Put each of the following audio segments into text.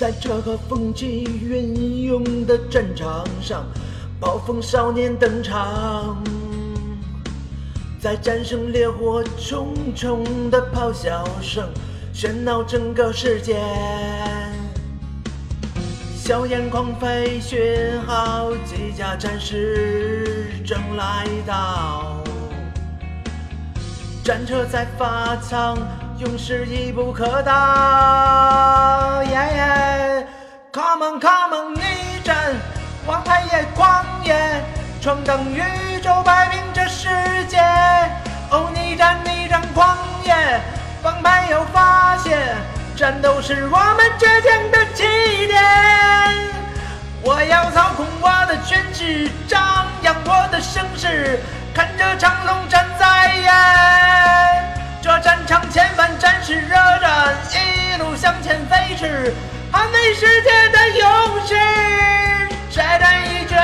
在这个风起云涌的战场上，暴风少年登场，在战胜烈火重重的咆哮声，喧闹整个世界。硝烟狂飞，讯号，机甲战士正来到，战车在发苍。勇士义不可挡，Come on come on，逆战，王牌也狂野，闯荡宇宙，摆平这世界。哦，逆战逆战狂野，王牌要发现，战斗是我们倔强的起点。我要操控炽热战，一路向前飞驰，捍卫世界的勇士，再战一决。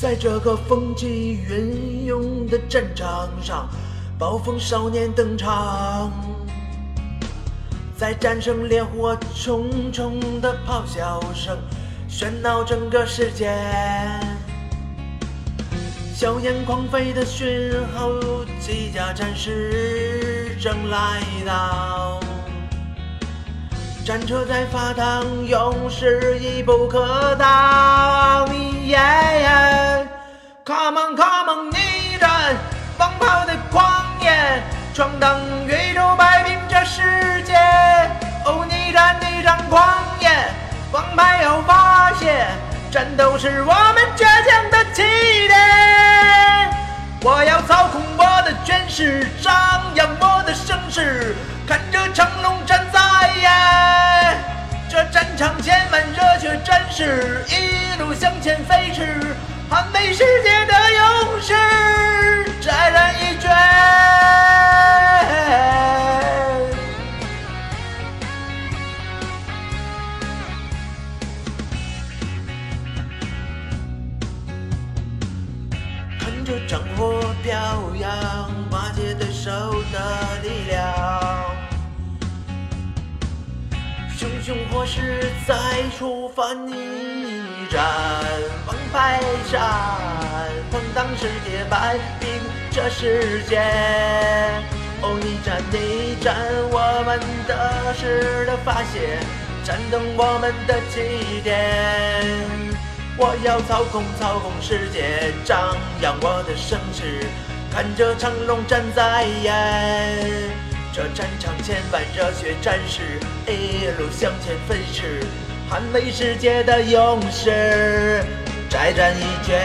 在这个风起云涌的战场上，暴风少年登场，在战胜烈火重重的咆哮声。喧闹整个世界，硝烟狂飞的讯号，机甲战士正来到，战车在发烫，勇士已不可挡。Come on come on，逆战，放炮的狂野，闯荡宇宙，摆平这世界。哦，逆战逆战狂野，王牌要发泄。战斗是我们倔强的起点。我要操控我的权势，张扬我的声势，看这成龙站在耶。这战场千万热血战士，一路向前飞驰，捍卫世界的勇士，着战火飘扬，瓦解对手的力量。熊熊火势再出发逆战，王牌战，闯荡世界，摆平这世界。哦，逆战逆战，我们的势的发泄，战斗我们的起点。我要操控操控世界，张扬我的声势，看着长龙站在眼。这战场千万热血战士，一路向前飞驰，捍卫世界的勇士，再战一决。